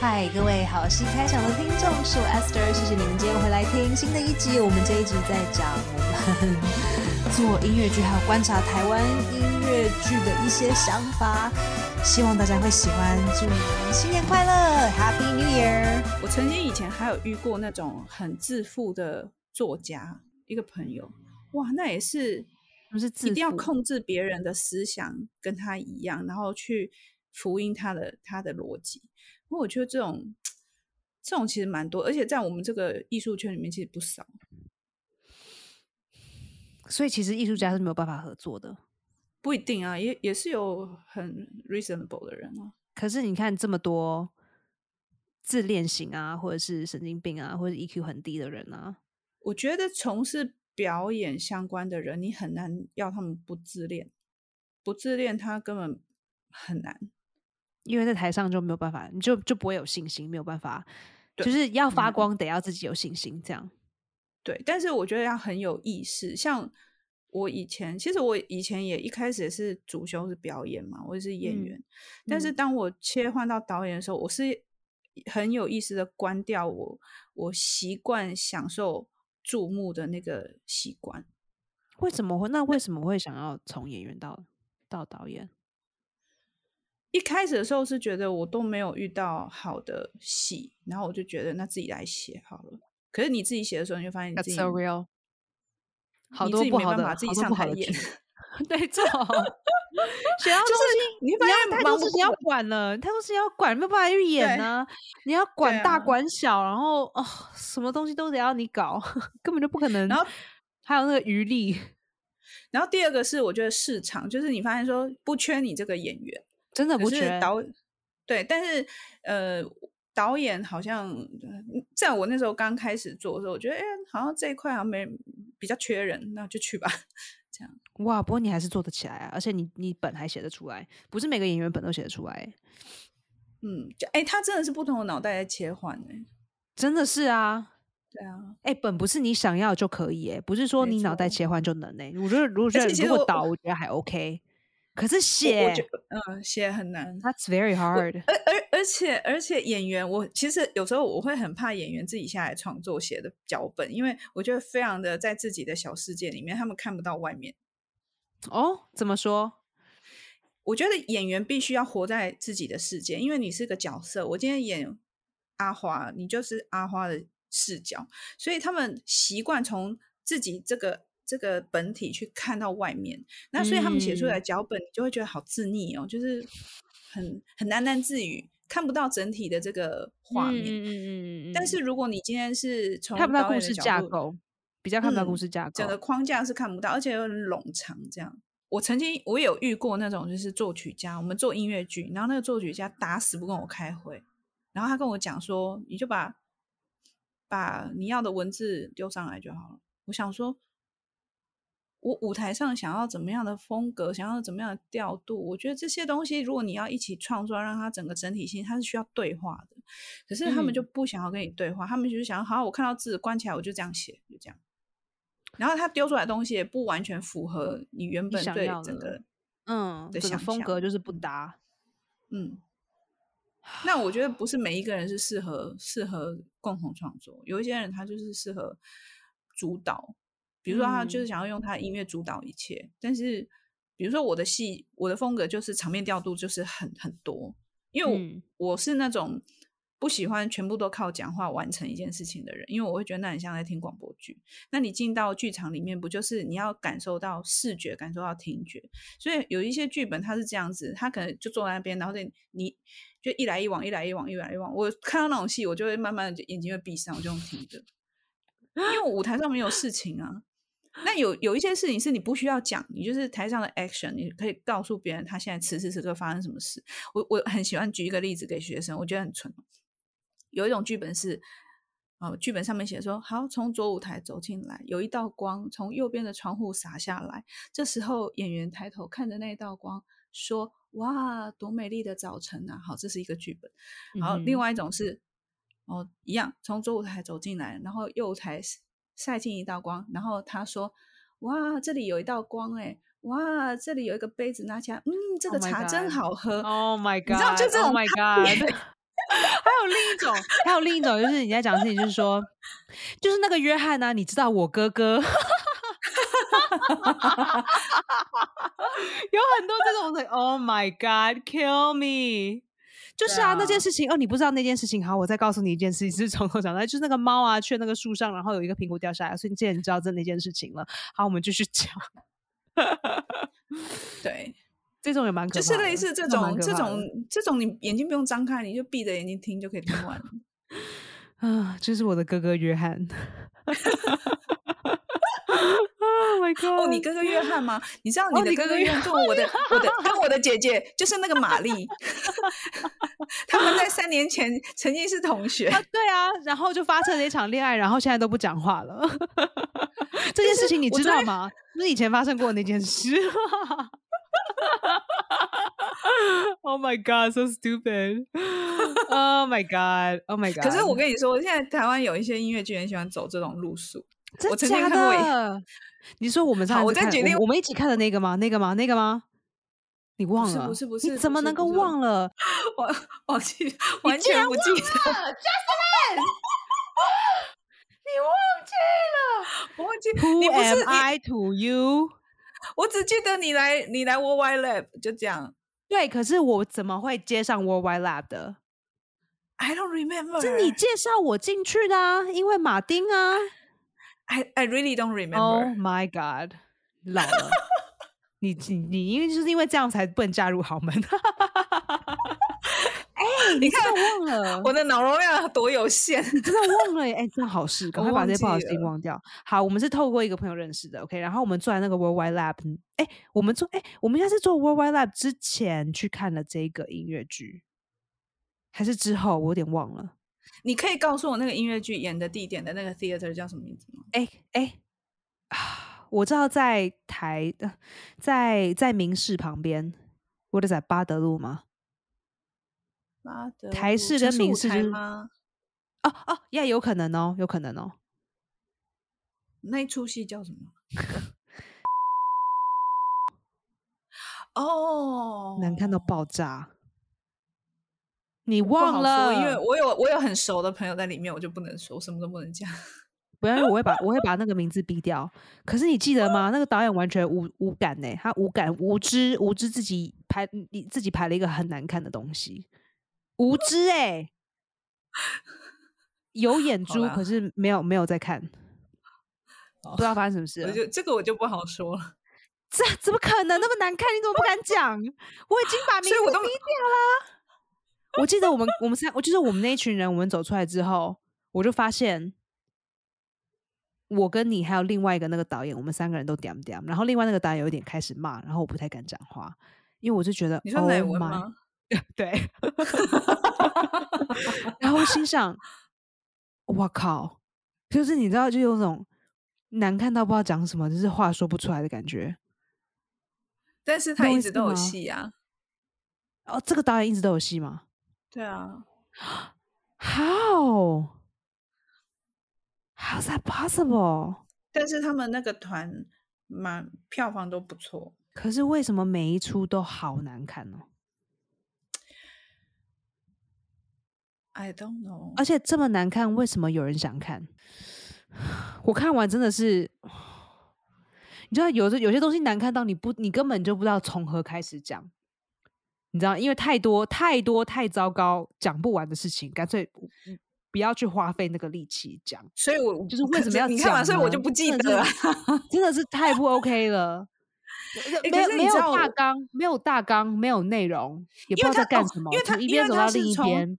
嗨，各位好戏开场的听众，是我 Esther，谢谢你们今天回来听新的一集。我们这一集在讲我们 做音乐剧，还有观察台湾音乐剧的一些想法，希望大家会喜欢。祝你们新年快乐，Happy New Year！我曾经以前还有遇过那种很自负的作家，一个朋友，哇，那也是，不是一定要控制别人的思想，跟他一样，然后去福音他的他的逻辑。我觉得这种这种其实蛮多，而且在我们这个艺术圈里面其实不少。所以其实艺术家是没有办法合作的，不一定啊，也也是有很 reasonable 的人啊。可是你看这么多自恋型啊，或者是神经病啊，或者 EQ 很低的人啊，我觉得从事表演相关的人，你很难要他们不自恋，不自恋他根本很难。因为在台上就没有办法，你就就不会有信心，没有办法，就是要发光，得要自己有信心，这样。对，但是我觉得要很有意识。像我以前，其实我以前也一开始也是主修是表演嘛，我也是演员。但是当我切换到导演的时候，我是很有意识的关掉我我习惯享受注目的那个习惯。为什么会？那为什么会想要从演员到到导演？一开始的时候是觉得我都没有遇到好的戏，然后我就觉得那自己来写好了。可是你自己写的时候，你就发现你 自己 so real，好多不好的，自己上台演，对，做好。写到就是，你发现太多事情要管了，太多事情要管，没有办法去演呢。你要管大管小，然后哦，什么东西都得要你搞，根本就不可能。然后还有那个余力。然后第二个是，我觉得市场就是你发现说不缺你这个演员。真的不缺导，对，但是呃，导演好像在我那时候刚开始做的时候，我觉得哎，好像这一块好像没比较缺人，那就去吧。这样哇，不过你还是做得起来啊，而且你你本还写得出来，不是每个演员本都写得出来。嗯，就哎，他真的是不同的脑袋在切换哎，真的是啊，对啊，哎，本不是你想要就可以哎，不是说你脑袋切换就能哎，我觉得如果觉得如果导，我觉得还 OK。可是写，嗯，写很难，That's very hard。而而而且而且演员，我其实有时候我会很怕演员自己下来创作写的脚本，因为我觉得非常的在自己的小世界里面，他们看不到外面。哦，怎么说？我觉得演员必须要活在自己的世界，因为你是个角色。我今天演阿花，你就是阿花的视角，所以他们习惯从自己这个。这个本体去看到外面，那所以他们写出来脚本，你就会觉得好自溺哦，就是很很喃喃自语，看不到整体的这个画面。嗯嗯嗯但是如果你今天是从看不到故事架构，比较看不到故事架构，整个框架是看不到，而且又很冗长。这样，我曾经我有遇过那种就是作曲家，我们做音乐剧，然后那个作曲家打死不跟我开会，然后他跟我讲说，你就把把你要的文字丢上来就好了。我想说。我舞台上想要怎么样的风格，想要怎么样的调度，我觉得这些东西，如果你要一起创作，让它整个整体性，它是需要对话的。可是他们就不想要跟你对话，他们就是想要，好，我看到字关起来，我就这样写，就这样。然后他丢出来的东西也不完全符合你原本对整个嗯的风格，就是不搭。嗯，那我觉得不是每一个人是适合适合共同创作，有一些人他就是适合主导。比如说，他就是想要用他的音乐主导一切，但是，比如说我的戏，我的风格就是场面调度就是很很多，因为我我是那种不喜欢全部都靠讲话完成一件事情的人，因为我会觉得那很像在听广播剧。那你进到剧场里面，不就是你要感受到视觉，感受到听觉？所以有一些剧本它是这样子，他可能就坐在那边，然后你你就一来一往，一来一往，一来一往。我看到那种戏，我就会慢慢的眼睛会闭上，我就用听的，因为舞台上没有事情啊。那有有一些事情是你不需要讲，你就是台上的 action，你可以告诉别人他现在此时此刻发生什么事。我我很喜欢举一个例子给学生，我觉得很蠢。有一种剧本是，哦，剧本上面写说，好，从左舞台走进来，有一道光从右边的窗户洒下来。这时候演员抬头看着那道光，说：“哇，多美丽的早晨啊！”好，这是一个剧本。然后另外一种是，哦，一样从左舞台走进来，然后右台。晒进一道光，然后他说：“哇，这里有一道光哎，哇，这里有一个杯子，拿起来，嗯，这个茶真好喝。”Oh my god！你知道就这种，还有另一种，还有另一种，就是你在讲的事情，就是说，就是那个约翰呢、你知道我哥哥，有很多这种的，Oh my God，kill me。就是啊，啊那件事情哦，你不知道那件事情，好，我再告诉你一件事情，是从头讲到，就是那个猫啊，去那个树上，然后有一个苹果掉下来，所以你既然你知道这那件事情了，好，我们继续讲。对，这种也蛮可怕的，就是类似这种这种这种，你眼睛不用张开，你就闭着眼睛听就可以听完了。啊，这是我的哥哥约翰。oh my god！哦，你哥哥约翰吗？你知道哦你的哥哥哥约翰跟我的我的跟我的姐姐就是那个玛丽，他们在三年前曾经是同学。啊，对啊，然后就发生了一场恋爱，然后现在都不讲话了。这件事情你知道吗？就是以前发生过的那件事。oh my god, so stupid! Oh my god! Oh my god! 可是我跟你说，现在台湾有一些音乐剧很喜欢走这种路数。真我曾经假看过你说我们上次我再决定我们一起看的那个吗？那个吗？那个吗？你忘了？不是不是你怎么能够忘了？我忘记，完全不记得。你忘记了我忘记？Who 你不是 am，I to you？我只记得你来你来 Worldwide Lab 就这样。对，可是我怎么会接上 Worldwide Lab 的？I don't remember。是你介绍我进去的啊，因为马丁啊。I I really don't remember。Oh my god，老了。你 你你，因为就是因为这样才不能嫁入豪门。哎、你真的忘了？我的脑容量多有限。你真的忘了耶！哎、真好事，赶快把这些不好的事情忘掉。好，我们是透过一个朋友认识的，OK。然后我们做完那个 Worldwide Lab，哎、我们做哎、我们应该是做 Worldwide Lab 之前去看了这个音乐剧，还是之后？我有点忘了。你可以告诉我那个音乐剧演的地点的那个 theater 叫什么名字吗？哎哎啊，我知道在台，的在在明市旁边，我的在巴德路吗？巴德台路式跟明式就是吗？哦哦，呀，有可能哦，有可能哦。那一出戏叫什么？哦，难看到爆炸，你忘了？因为我有我有很熟的朋友在里面，我就不能说，我什么都不能讲。不要，我会把我会把那个名字逼掉。可是你记得吗？那个导演完全无无感呢，他无感无知无知自己拍你自己拍了一个很难看的东西，无知哎、有眼珠，可是没有没有在看，不知道发生什么事了。我就这个我就不好说了，这怎么可能那么难看？你怎么不敢讲？我已经把 名字逼掉了。我记得我们我们三，我就是我们那一群人，我们走出来之后，我就发现，我跟你还有另外一个那个导演，我们三个人都点点，然后另外那个导演有一点开始骂，然后我不太敢讲话，因为我就觉得你说乃 Oh 文吗？对，然后我心想，我靠，就是你知道，就有种难看到不知道讲什么，就是话说不出来的感觉。但是他一直都有戏啊。哦，这个导演一直都有戏吗对啊，？How? How's that possible? 但是他们那个团蛮票房都不错。可是为什么每一出都好难看呢、I don't know，而且这么难看，为什么有人想看？我看完真的是，你知道，有的有些东西难看到你不，你根本就不知道从何开始讲。你知道，因为太多太多太糟糕，讲不完的事情，干脆嗯不要去花费那个力气讲。所以我就是为什么要你看嘛？讲所以我就不记得了。真的是太不 OK 了。欸没有没有大纲，没有大纲，没有内容，也不知道在干什么，因为他从一边走到另一边。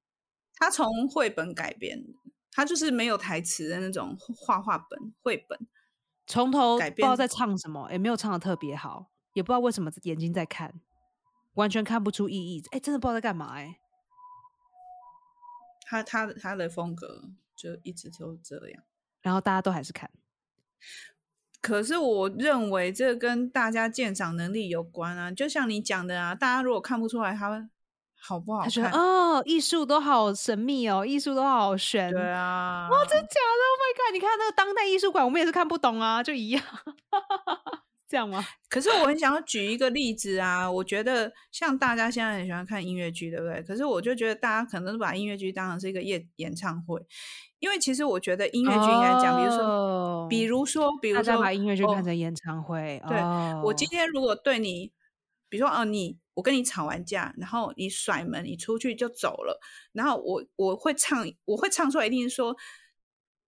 他从绘本改编，他就是没有台词的那种画画本绘本。从头改编不知道在唱什么，也没有唱的特别好，也不知道为什么眼睛在看，完全看不出意义。哎，真的不知道在干嘛哎。他他的他的风格就一直都这样。然后大家都还是看，可是我认为这跟大家鉴赏能力有关啊，就像你讲的啊，大家如果看不出来他好不好他觉得看，哦，艺术都好神秘哦，艺术都好玄。对啊，哇，真假的？Oh my god！你看那个当代艺术馆，我们也是看不懂啊，就一样。这样吗？可是我很想要举一个例子啊，我觉得像大家现在很喜欢看音乐剧，对不对？可是我就觉得大家可能把音乐剧当成是一个演演唱会，因为其实我觉得音乐剧应该讲，比如说，比如说，比如说把音乐剧看成演唱会。对，我今天如果对你，比如说哦，你我跟你吵完架，然后你甩门，你出去就走了，然后我我会唱，我会唱出来，一定是说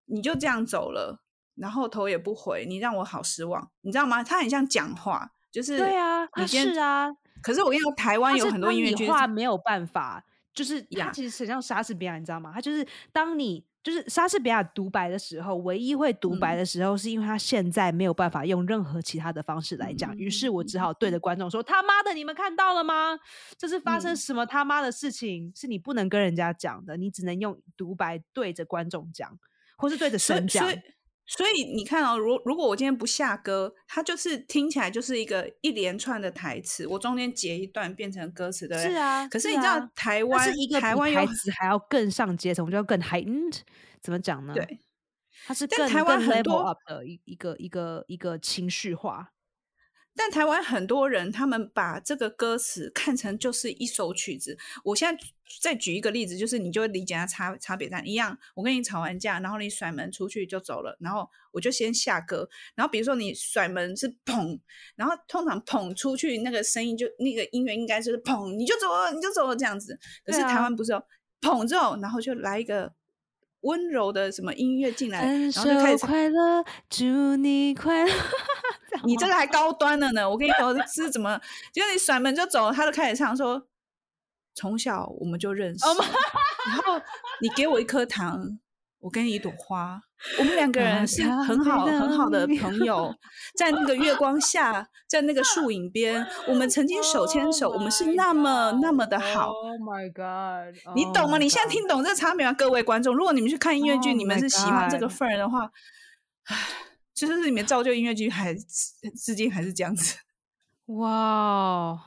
你就这样走了。然后头也不回，你让我好失望，你知道吗？他很像讲话，就是对啊，是啊。可是我跟你说，台湾有很多音乐剧话没有办法，就是他其实很像莎士比亚，你知道吗？他就是当你就是莎士比亚独白的时候，唯一会独白的时候，是因为他现在没有办法用任何其他的方式来讲，于是我只好对着观众说：“他妈的，你们看到了吗？这是发生什么他妈的事情？是你不能跟人家讲的，你只能用独白对着观众讲，或是对着神讲。”所以你看哦，如如果我今天不下歌，它就是听起来就是一个一连串的台词，我中间截一段变成歌词的。是啊，可是你知道台湾是一个台湾台词还要更上阶层，就要更 heightened，怎么讲呢？对，它是更台湾很多的一一个一个一个情绪化。但台湾很多人，他们把这个歌词看成就是一首曲子。我现在再举一个例子，就是你就会理解它差差别在一样。我跟你吵完架，然后你甩门出去就走了，然后我就先下歌。然后比如说你甩门是砰，然后通常砰出去那个声音就那个音乐应该就是砰，你就走了，你就走了这样子。可是台湾不是哦，砰之后，然后就来一个温柔的什么音乐进来，然后就开始快乐，祝你快乐。你这个还高端了呢！我跟你说是怎么，就是你甩门就走，他就开始唱说，从小我们就认识，然后你给我一颗糖，我给你一朵花，我们两个人是很好很好的朋友，在那个月光下，在那个树影边，我们曾经手牵手，我们是那么那么的好。Oh my god！你懂吗？你现在听懂这个差别吗？各位观众，如果你们去看音乐剧，你们是喜欢这个份儿的话，唉。就是里面造就音乐剧，还至今还是这样子。哇，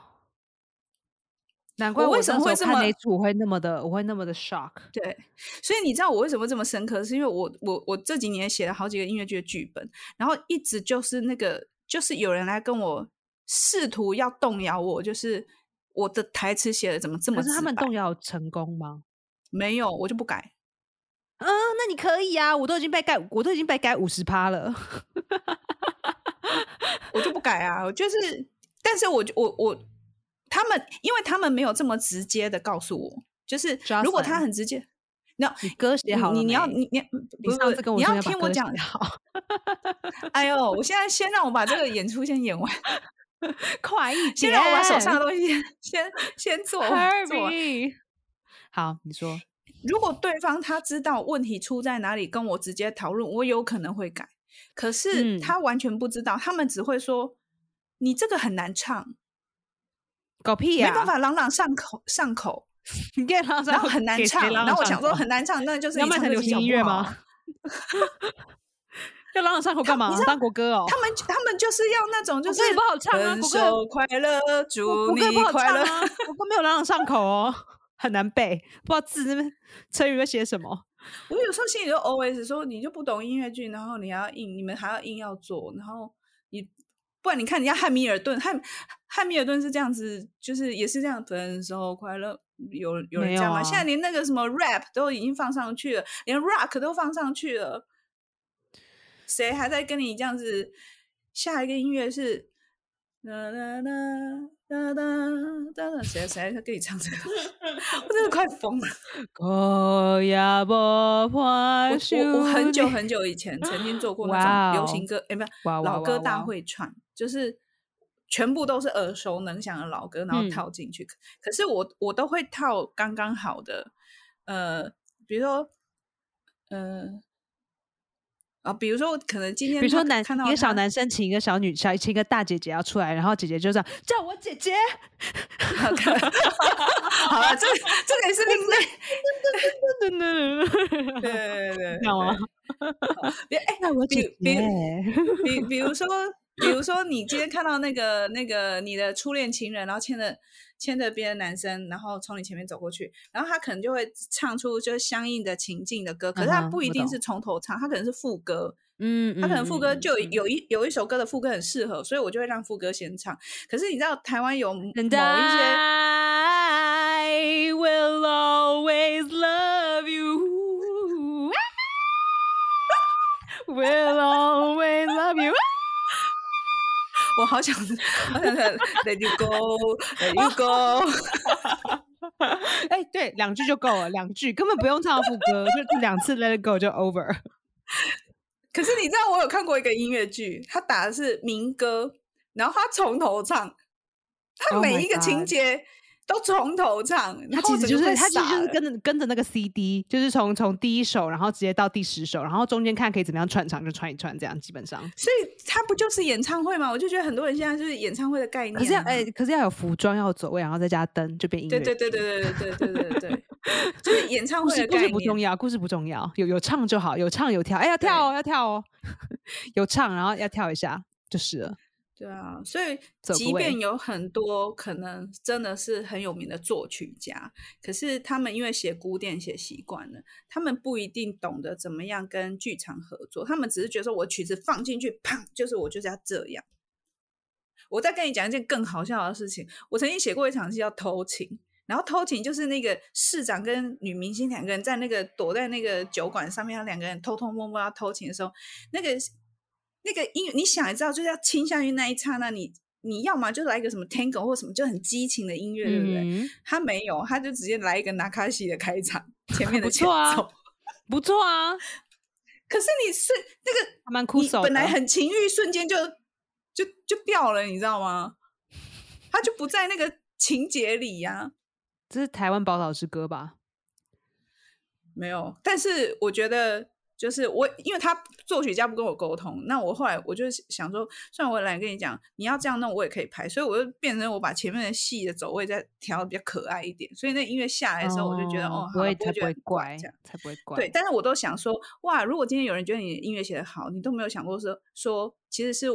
难怪我为什么会这么我会那么的，我会那么的 shock。对，所以你知道我为什么这么深刻，是因为我我我这几年写了好几个音乐剧的剧本，然后一直就是那个，就是有人来跟我试图要动摇我，就是我的台词写的怎么这么？可是他们动摇成功吗？没有，我就不改。嗯，那你可以啊，我都已经被改，我都已经被改五十趴了，我就不改啊。就是，但是我我我，他们，因为他们没有这么直接的告诉我，就是如果他很直接，那你歌写好了，你你要你你不是你要听我讲好。哎呦，我现在先让我把这个演出先演完，快一点，先让我把手上的东西先先做做。好，你说。如果对方他知道问题出在哪里，跟我直接讨论，我有可能会改。可是他完全不知道，他们只会说你这个很难唱，搞屁呀，没办法朗朗上口上口，你给朗然后很难唱，然后我想说很难唱，那就是要卖成流行音乐吗？要朗朗上口干嘛？当国歌哦？他们他们就是要那种就是不好唱啊，国歌快乐，祝你快乐，国歌没有朗朗上口哦。很难背，不知道字那边成语在写什么。我有时候心里就 always 说，你就不懂音乐剧，然后你要硬，你们还要硬要做，然后你不然你看人家汉密尔顿，汉汉密尔顿是这样子，就是也是这样，分手快乐，有有人这样吗？现在连那个什么 rap 都已经放上去了，连 rock 都放上去了，谁还在跟你这样子？下一个音乐是。哒哒哒哒哒哒哒，谁谁在跟你唱这个？我真的快疯了。我我很久很久以前曾经做过 那种流行歌，哎，不是老歌大会串，就是全部都是耳熟能详的老歌，然后套进去。可是我我都会套刚刚好的，呃，比如说，呃。啊，比如说，可能今天比如说男一个小男生请一个小女小请一个大姐姐要出来，然后姐姐就这样叫我姐姐。好了，这这个也是另类。对对对对对，知道吗？别哎，那我姐姐。比 比如说，比如说你今天看到那个那个你的初恋情人，然后牵着牵着别的男生，然后从你前面走过去，然后他可能就会唱出就是相应的情境的歌，可是他不一定是从头唱，他可能是副歌，嗯，他可能副歌就有一有一首歌的副歌很适合，所以我就会让副歌先唱。可是你知道台湾有某一些 I will always love you. will always love you. 我好想好想 Let you go，Let you go。哎，对，两句就够了，两句根本不用唱副歌，就两次 Let it go 就 over。可是你知道我有看过一个音乐剧，他打的是民歌，然后他从头唱，他 Oh 每一个情节都从头唱，他其实就是他其实就是跟着跟着那个 CD，就是从从第一首，然后直接到第十首，然后中间看可以怎么样串场就串一串，这样基本上。所以他不就是演唱会吗？我就觉得很多人现在就是演唱会的概念、啊。可是要哎、可是要有服装，要有走位，然后再加灯，就变音乐。对对对对对对对对对对，就是演唱会的故。事不重要，故事不重要，有有唱就好，有唱有跳，哎、要跳哦，要跳哦，有唱然后要跳一下就是了。对啊，所以即便有很多可能真的是很有名的作曲家，可是他们因为写古典写习惯了，他们不一定懂得怎么样跟剧场合作，他们只是觉得说我曲子放进去，砰，就是我就是要这样。我再跟你讲一件更好笑的事情，我曾经写过一场戏叫《偷情》，然后偷情就是那个市长跟女明星两个人在那个躲在那个酒馆上面，两个人偷偷摸摸要偷情的时候，那个那个音乐，你想也知道，就是要倾向于那一刹那，你你要么就来一个什么 tango 或什么就很激情的音乐，对不对？嗯他没有，他就直接来一个纳卡西的开场，前面的 不前错啊奏。不错啊，可是你是那个还蛮酷你手的本来很情欲，瞬间就就就掉了，你知道吗？他就不在那个情节里呀、这是台湾宝岛之歌吧？没有。但是我觉得，就是我，因为他作曲家不跟我沟通，那我后来我就想说，虽然我来跟你讲，你要这样弄，我也可以拍，所以我就变成我把前面的戏的走位再调的比较可爱一点，所以那音乐下来的时候，我就觉得哦，不会怪怪这样。，才不会怪。对，但是我都想说，哇，如果今天有人觉得你的音乐写得好，你都没有想过说说，其实是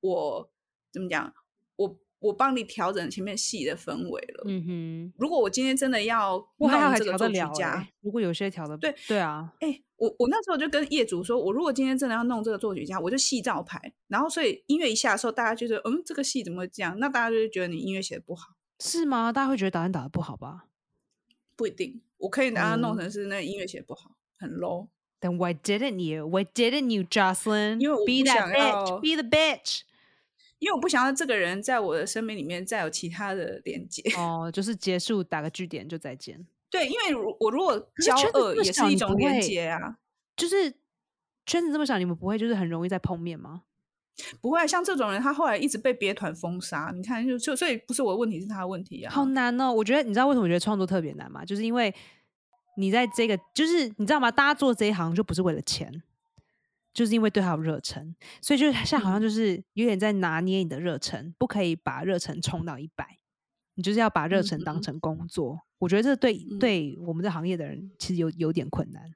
我怎么讲，我我帮你调整前面戏的氛围了。嗯哼，如果我今天真的要弄这个作曲家欸，，如果有些调的对对啊，哎、我我那时候就跟业主说，我如果今天真的要弄这个作曲家，我就戏照排，然后所以音乐一下的时候，大家觉得嗯，这个戏怎么会这样？那大家就会觉得你音乐写的不好，是吗？大家会觉得导演打的不好吧不一定，我可以把它弄哦成是那个音乐写得不好，很 low。？Then why didn't you? Why didn't you, Jocelyn? 因为我 be 不 that 想 bitch, 要 be the bitch. 因为我不想要这个人在我的生命里面再有其他的连接。哦，就是结束，打个句点就再见。对，因为如我如果交恶也是一种连接啊。就是圈子这么小，你们不会就是很容易再碰面吗？不会像这种人，他后来一直被别团封杀。你看，就就所以不是我的问题，是他的问题啊。好难哦！我觉得你知道为什么我觉得创作特别难吗？就是因为你在这个，就是你知道吗？大家做这一行就不是为了钱，就是因为对他有热忱，所以就是像好像就是有点在拿捏你的热忱，不可以把热忱冲到一百，你就是要把热忱当嗯成工作。我觉得这对嗯对我们这行业的人其实有有点困难。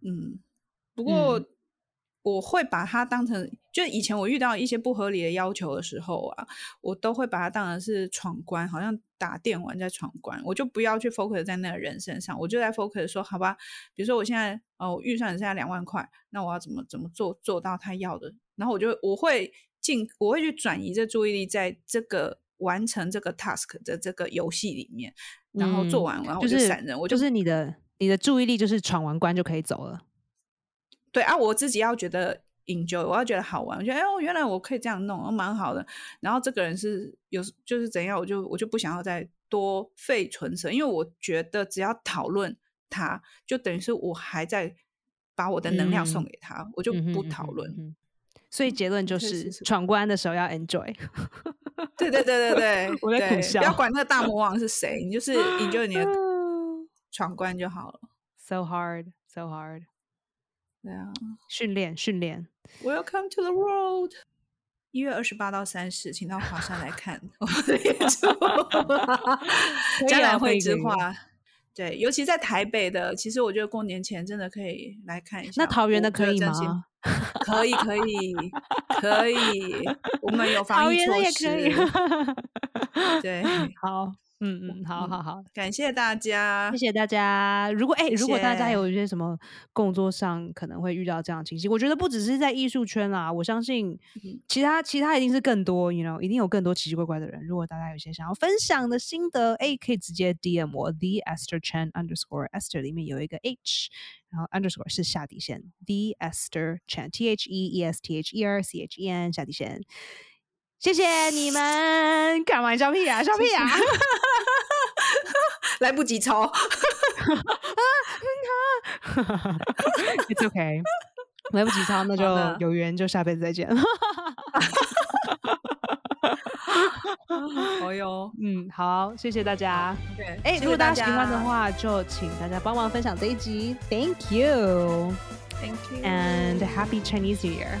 嗯，不过嗯我会把它当成，就以前我遇到一些不合理的要求的时候啊，我都会把它当成是闯关，好像打电玩在闯关，我就不要去 focus 在那个人身上，我就在 focus 说，好吧，比如说我现在哦我预算只剩下两万块，那我要怎么怎么做做到他要的，然后我就我会尽我会去转移这注意力在这个完成这个 task 的这个游戏里面，然后做嗯完，然后我就是闪人，我就就是你的你的注意力就是闯完关就可以走了。对啊，我自己要觉得 enjoy，我要觉得好玩，我觉得哎呦，原来我可以这样弄，哦蛮好的。然后这个人是有就是怎样，我就我就不想要再多费唇舌，因为我觉得只要讨论他，就等于是我还在把我的能量送嗯给他，我就不讨论。所以结论就是试闯关的时候要 enjoy。对对对对对，我在苦笑不要管那个大魔王是谁，你就是 enjoy 你的 闯关就好了。so hard, so hard。对啊训练训练，，Welcome to the world。一月二十八到三十，请到华山来看我们的演出。以啊可嘉兰会之画，对，尤其在台北的，其实我觉得过年前真的可以来看一下。那桃园的可以吗？可以，可以，可以，我们有防疫措的也可以施。。对，好，嗯嗯，好好好，感谢大家，谢谢大家。如果哎，如果大家有一些什么工作上可能会遇到这样情形，我觉得不只是在艺术圈啦，我相信其他其他一定是更多，you know，一定有更多奇奇怪怪的人。如果大家有一些想要分享的心得，哎，可以直接 DM 我 The Esther Chen Underscore Esther 里面有一个 H，然后 Underscore 是下底线，The Esther Chen T H E E S T H E R C H E N 下底线。谢谢你们，干完笑屁啊？笑屁啊！来不及抄。It's OK，来不及抄，那就有缘就下辈子再见。好哟，嗯，好，谢谢大家。哎，如果大家喜欢的话，就请大家帮忙分享这一集。Thank you，Thank you，and Happy Chinese New Year。